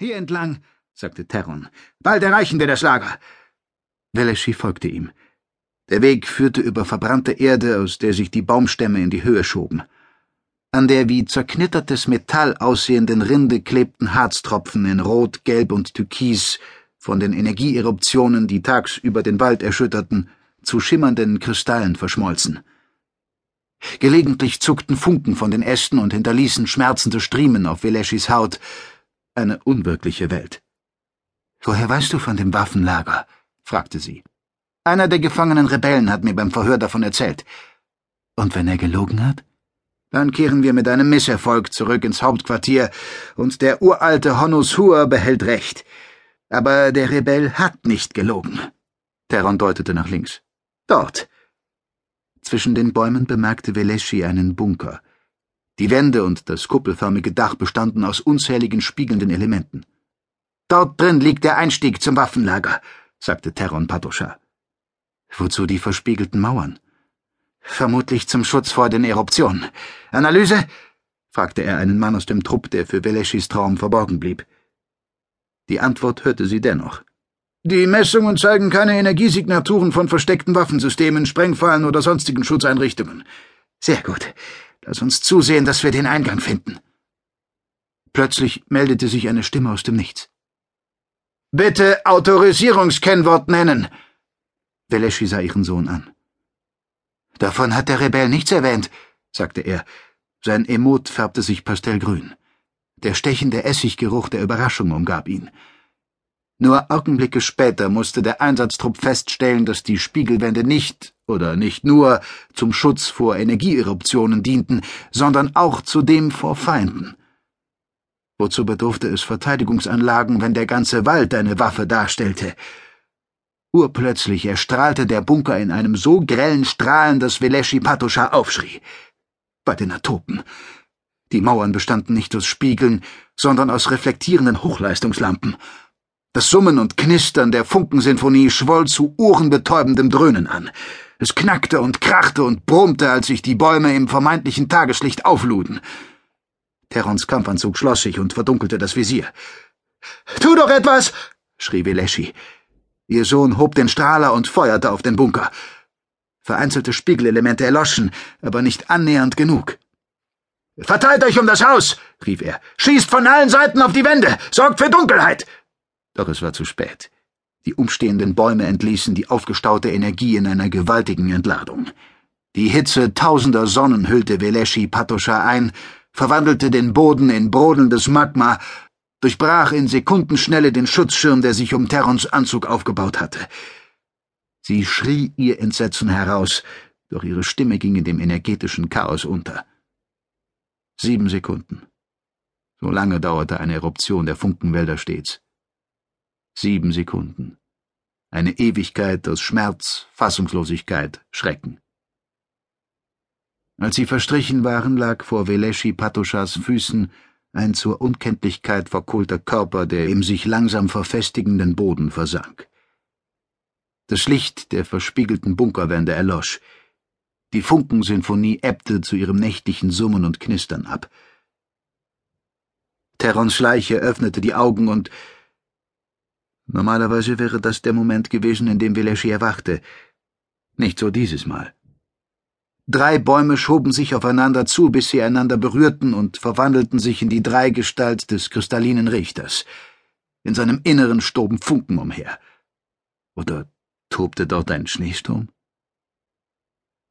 Hier entlang, sagte Terron. Bald erreichen wir das Lager. Veleschi folgte ihm. Der Weg führte über verbrannte Erde, aus der sich die Baumstämme in die Höhe schoben. An der wie zerknittertes Metall aussehenden Rinde klebten Harztropfen in Rot, Gelb und Türkis, von den Energieeruptionen, die tagsüber den Wald erschütterten, zu schimmernden Kristallen verschmolzen. Gelegentlich zuckten Funken von den Ästen und hinterließen schmerzende Striemen auf Veleschis Haut. Eine unwirkliche Welt. Woher weißt du von dem Waffenlager? fragte sie. Einer der gefangenen Rebellen hat mir beim Verhör davon erzählt. Und wenn er gelogen hat? Dann kehren wir mit einem Misserfolg zurück ins Hauptquartier, und der uralte Honus Hur behält Recht. Aber der Rebell hat nicht gelogen. Terron deutete nach links. Dort. Zwischen den Bäumen bemerkte Veleschi einen Bunker. Die Wände und das kuppelförmige Dach bestanden aus unzähligen spiegelnden Elementen. Dort drin liegt der Einstieg zum Waffenlager, sagte Terron Patoscha. Wozu die verspiegelten Mauern? Vermutlich zum Schutz vor den Eruptionen. Analyse? fragte er einen Mann aus dem Trupp, der für Veleschis Traum verborgen blieb. Die Antwort hörte sie dennoch. Die Messungen zeigen keine Energiesignaturen von versteckten Waffensystemen, Sprengfallen oder sonstigen Schutzeinrichtungen. Sehr gut. Lass uns zusehen, dass wir den Eingang finden. Plötzlich meldete sich eine Stimme aus dem Nichts. Bitte Autorisierungskennwort nennen. Veleschi sah ihren Sohn an. Davon hat der Rebell nichts erwähnt, sagte er. Sein Emot färbte sich pastellgrün. Der stechende Essiggeruch der Überraschung umgab ihn. Nur Augenblicke später musste der Einsatztrupp feststellen, dass die Spiegelwände nicht oder nicht nur zum Schutz vor Energieeruptionen dienten, sondern auch zudem vor Feinden. Wozu bedurfte es Verteidigungsanlagen, wenn der ganze Wald eine Waffe darstellte? Urplötzlich erstrahlte der Bunker in einem so grellen Strahlen, dass Veleschi Patoscha aufschrie. Bei den Atopen. Die Mauern bestanden nicht aus Spiegeln, sondern aus reflektierenden Hochleistungslampen. Das Summen und Knistern der Funkensinfonie schwoll zu ohrenbetäubendem Dröhnen an. Es knackte und krachte und brummte, als sich die Bäume im vermeintlichen Tageslicht aufluden. Terrons Kampfanzug schloss sich und verdunkelte das Visier. Tu doch etwas! schrie Veleschi. Ihr Sohn hob den Strahler und feuerte auf den Bunker. Vereinzelte Spiegelelemente erloschen, aber nicht annähernd genug. Verteilt euch um das Haus, rief er. Schießt von allen Seiten auf die Wände, sorgt für Dunkelheit. Doch es war zu spät. Die umstehenden Bäume entließen die aufgestaute Energie in einer gewaltigen Entladung. Die Hitze tausender Sonnen hüllte Veleschi Patoscha ein, verwandelte den Boden in brodelndes Magma durchbrach in Sekundenschnelle den Schutzschirm, der sich um Terrons Anzug aufgebaut hatte. Sie schrie ihr Entsetzen heraus, doch ihre Stimme ging in dem energetischen Chaos unter. Sieben Sekunden. So lange dauerte eine Eruption der Funkenwälder stets. Sieben Sekunden. Eine Ewigkeit aus Schmerz, Fassungslosigkeit, Schrecken. Als sie verstrichen waren, lag vor Veleschi Patoschas Füßen ein zur Unkenntlichkeit verkohlter Körper, der im sich langsam verfestigenden Boden versank. Das Licht der verspiegelten Bunkerwände erlosch. Die Funkensinfonie ebbte zu ihrem nächtlichen Summen und Knistern ab. Terrons Schleiche öffnete die Augen und Normalerweise wäre das der Moment gewesen, in dem Veleschi erwachte. Nicht so dieses Mal. Drei Bäume schoben sich aufeinander zu, bis sie einander berührten und verwandelten sich in die Dreigestalt des kristallinen Richters. In seinem Inneren stoben Funken umher. Oder tobte dort ein Schneesturm?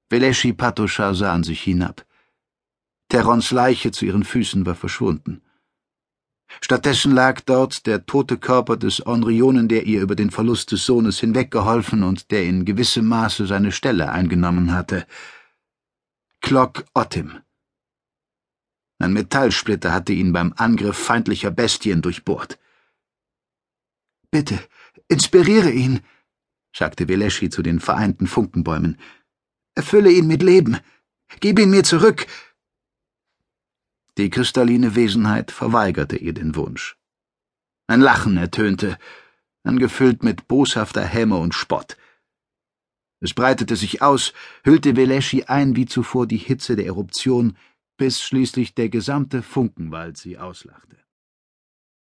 Veleschi Patoscha sah an sich hinab. Terrons Leiche zu ihren Füßen war verschwunden. Stattdessen lag dort der tote Körper des Onrionen, der ihr über den Verlust des Sohnes hinweggeholfen und der in gewissem Maße seine Stelle eingenommen hatte – Clock Ottim. Ein Metallsplitter hatte ihn beim Angriff feindlicher Bestien durchbohrt. Bitte, inspiriere ihn, sagte Veleschi zu den vereinten Funkenbäumen. Erfülle ihn mit Leben. Gib ihn mir zurück. Die kristalline Wesenheit verweigerte ihr den Wunsch. Ein Lachen ertönte, angefüllt mit boshafter Häme und Spott. Es breitete sich aus, hüllte Veleschi ein wie zuvor die Hitze der Eruption, bis schließlich der gesamte Funkenwald sie auslachte.